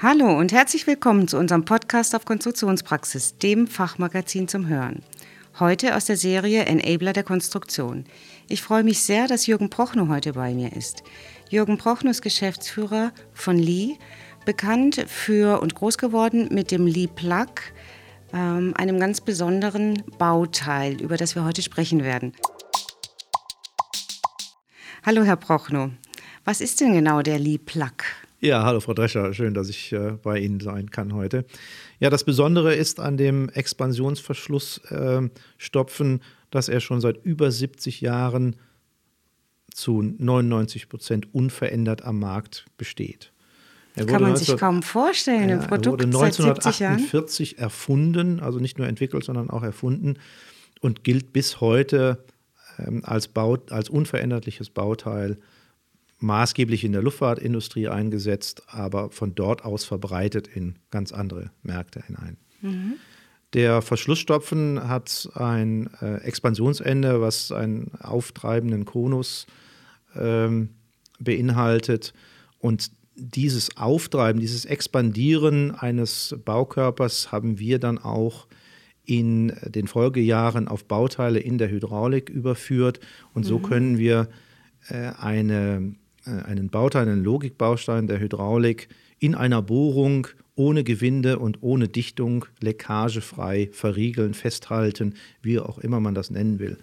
Hallo und herzlich willkommen zu unserem Podcast auf Konstruktionspraxis, dem Fachmagazin zum Hören. Heute aus der Serie Enabler der Konstruktion. Ich freue mich sehr, dass Jürgen Prochnow heute bei mir ist. Jürgen Prochnow ist Geschäftsführer von Lee, bekannt für und groß geworden mit dem Lee Plug, ähm, einem ganz besonderen Bauteil, über das wir heute sprechen werden. Hallo, Herr Prochnow. Was ist denn genau der Lee Plug? Ja, hallo Frau Drescher, schön, dass ich äh, bei Ihnen sein kann heute. Ja, das Besondere ist an dem Expansionsverschlussstopfen, äh, dass er schon seit über 70 Jahren zu 99 Prozent unverändert am Markt besteht. Kann man 19, sich kaum vorstellen, ein Produkt er wurde 1948 erfunden, also nicht nur entwickelt, sondern auch erfunden und gilt bis heute ähm, als, Bau, als unveränderliches Bauteil maßgeblich in der Luftfahrtindustrie eingesetzt, aber von dort aus verbreitet in ganz andere Märkte hinein. Mhm. Der Verschlussstopfen hat ein äh, Expansionsende, was einen auftreibenden Konus ähm, beinhaltet. Und dieses Auftreiben, dieses Expandieren eines Baukörpers haben wir dann auch in den Folgejahren auf Bauteile in der Hydraulik überführt. Und so mhm. können wir äh, eine einen Bauteil, einen Logikbaustein der Hydraulik in einer Bohrung ohne Gewinde und ohne Dichtung leckagefrei verriegeln, festhalten, wie auch immer man das nennen will.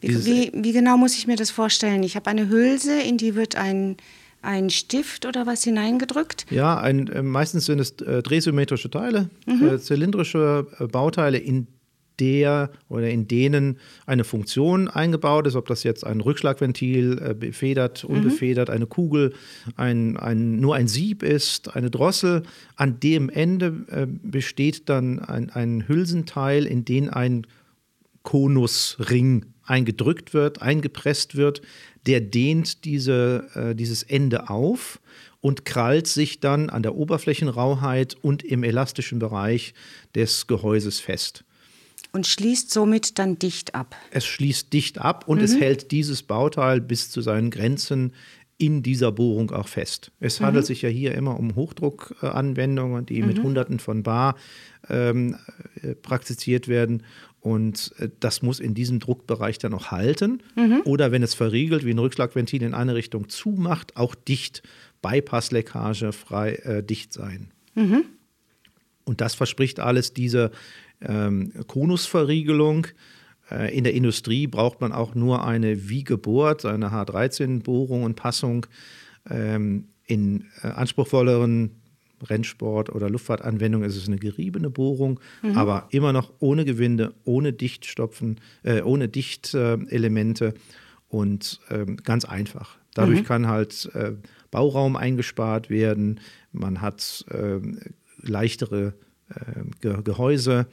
Wie, wie, wie genau muss ich mir das vorstellen? Ich habe eine Hülse, in die wird ein, ein Stift oder was hineingedrückt? Ja, ein, äh, meistens sind es äh, drehsymmetrische Teile, mhm. äh, zylindrische äh, Bauteile, in der oder in denen eine Funktion eingebaut ist, ob das jetzt ein Rückschlagventil, äh, befedert, mhm. unbefedert, mhm. eine Kugel, ein, ein, nur ein Sieb ist, eine Drossel. An dem Ende äh, besteht dann ein, ein Hülsenteil, in den ein Konusring eingedrückt wird, eingepresst wird. Der dehnt diese, äh, dieses Ende auf und krallt sich dann an der Oberflächenrauheit und im elastischen Bereich des Gehäuses fest. Und schließt somit dann dicht ab. Es schließt dicht ab und mhm. es hält dieses Bauteil bis zu seinen Grenzen in dieser Bohrung auch fest. Es mhm. handelt sich ja hier immer um Hochdruckanwendungen, die mhm. mit Hunderten von Bar ähm, äh, praktiziert werden. Und äh, das muss in diesem Druckbereich dann auch halten. Mhm. Oder wenn es verriegelt, wie ein Rückschlagventil in eine Richtung zumacht, auch dicht, Bypassleckage frei äh, dicht sein. Mhm. Und das verspricht alles diese ähm, Konusverriegelung. Äh, in der Industrie braucht man auch nur eine wie gebohrt, eine H13-Bohrung und Passung. Ähm, in äh, anspruchsvolleren Rennsport- oder Luftfahrtanwendungen ist es eine geriebene Bohrung, mhm. aber immer noch ohne Gewinde, ohne Dichtstopfen, äh, ohne Dichtelemente und ähm, ganz einfach. Dadurch mhm. kann halt äh, Bauraum eingespart werden, man hat äh, leichtere äh, Gehäuse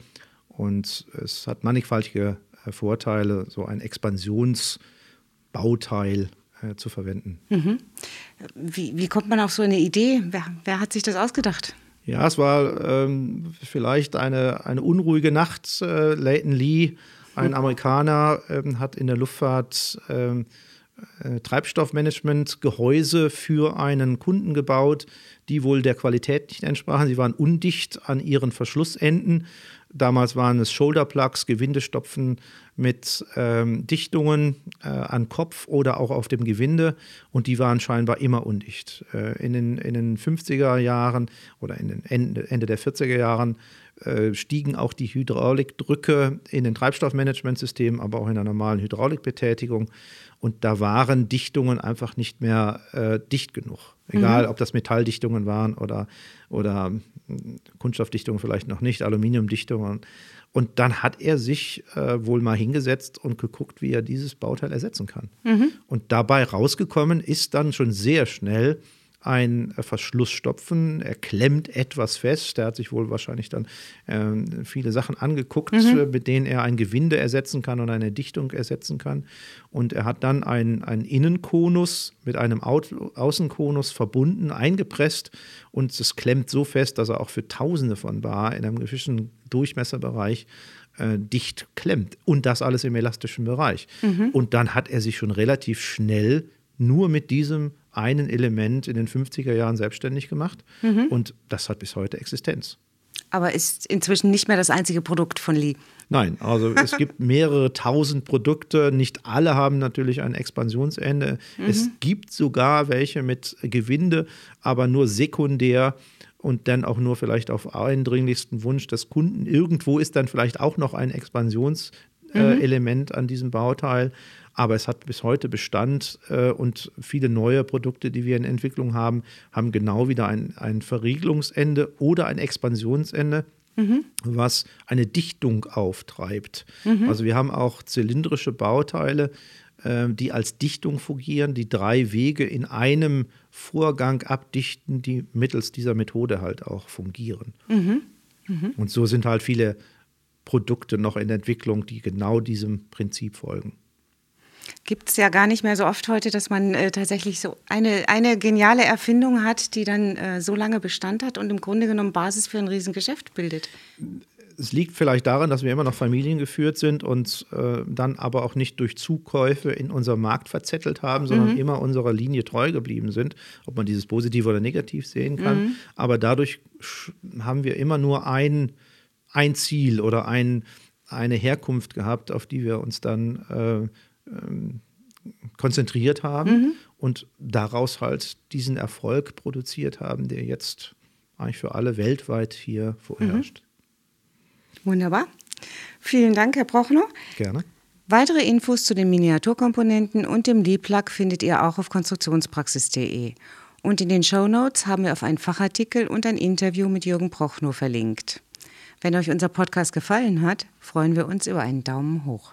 und es hat mannigfaltige äh, Vorteile, so ein Expansionsbauteil äh, zu verwenden. Mhm. Wie, wie, kommt man auf so eine Idee? Wer, wer hat sich das ausgedacht? Ja, es war ähm, vielleicht eine, eine unruhige Nacht. Leighton Lee, ein hm. Amerikaner, ähm, hat in der Luftfahrt ähm, äh, Treibstoffmanagement-Gehäuse für einen Kunden gebaut, die wohl der Qualität nicht entsprachen. Sie waren undicht an ihren Verschlussenden. Damals waren es Shoulderplugs, Gewindestopfen mit ähm, Dichtungen äh, an Kopf oder auch auf dem Gewinde und die waren scheinbar immer undicht. Äh, in, den, in den 50er Jahren oder in den Ende, Ende der 40er Jahren äh, stiegen auch die Hydraulikdrücke in den Treibstoffmanagementsystemen, aber auch in der normalen Hydraulikbetätigung. Und da waren Dichtungen einfach nicht mehr äh, dicht genug. Egal, mhm. ob das Metalldichtungen waren oder, oder hm, Kunststoffdichtungen vielleicht noch nicht, Aluminiumdichtungen. Und dann hat er sich äh, wohl mal hingesetzt und geguckt, wie er dieses Bauteil ersetzen kann. Mhm. Und dabei rausgekommen ist dann schon sehr schnell ein Verschlussstopfen. Er klemmt etwas fest. Er hat sich wohl wahrscheinlich dann äh, viele Sachen angeguckt, mhm. mit denen er ein Gewinde ersetzen kann und eine Dichtung ersetzen kann. Und er hat dann einen, einen Innenkonus mit einem Außenkonus verbunden, eingepresst und es klemmt so fest, dass er auch für Tausende von Bar in einem gewissen Durchmesserbereich äh, dicht klemmt. Und das alles im elastischen Bereich. Mhm. Und dann hat er sich schon relativ schnell nur mit diesem einen Element in den 50er Jahren selbstständig gemacht mhm. und das hat bis heute Existenz. Aber ist inzwischen nicht mehr das einzige Produkt von Lee. Nein, also es gibt mehrere tausend Produkte. Nicht alle haben natürlich ein Expansionsende. Mhm. Es gibt sogar welche mit Gewinde, aber nur sekundär und dann auch nur vielleicht auf eindringlichsten Wunsch des Kunden. Irgendwo ist dann vielleicht auch noch ein Expansionselement mhm. an diesem Bauteil. Aber es hat bis heute Bestand äh, und viele neue Produkte, die wir in Entwicklung haben, haben genau wieder ein, ein Verriegelungsende oder ein Expansionsende. Mhm. was eine Dichtung auftreibt. Mhm. Also wir haben auch zylindrische Bauteile, äh, die als Dichtung fungieren, die drei Wege in einem Vorgang abdichten, die mittels dieser Methode halt auch fungieren. Mhm. Und so sind halt viele Produkte noch in Entwicklung, die genau diesem Prinzip folgen gibt es ja gar nicht mehr so oft heute, dass man äh, tatsächlich so eine, eine geniale Erfindung hat, die dann äh, so lange Bestand hat und im Grunde genommen Basis für ein Riesengeschäft bildet. Es liegt vielleicht daran, dass wir immer noch familiengeführt sind und äh, dann aber auch nicht durch Zukäufe in unserem Markt verzettelt haben, sondern mhm. immer unserer Linie treu geblieben sind, ob man dieses positiv oder negativ sehen kann. Mhm. Aber dadurch haben wir immer nur ein, ein Ziel oder ein, eine Herkunft gehabt, auf die wir uns dann äh, ähm, konzentriert haben mhm. und daraus halt diesen Erfolg produziert haben, der jetzt eigentlich für alle weltweit hier vorherrscht. Mhm. Wunderbar. Vielen Dank, Herr Prochnow. Gerne. Weitere Infos zu den Miniaturkomponenten und dem Lee-Plug findet ihr auch auf konstruktionspraxis.de. Und in den Show Notes haben wir auf einen Fachartikel und ein Interview mit Jürgen Prochnow verlinkt. Wenn euch unser Podcast gefallen hat, freuen wir uns über einen Daumen hoch.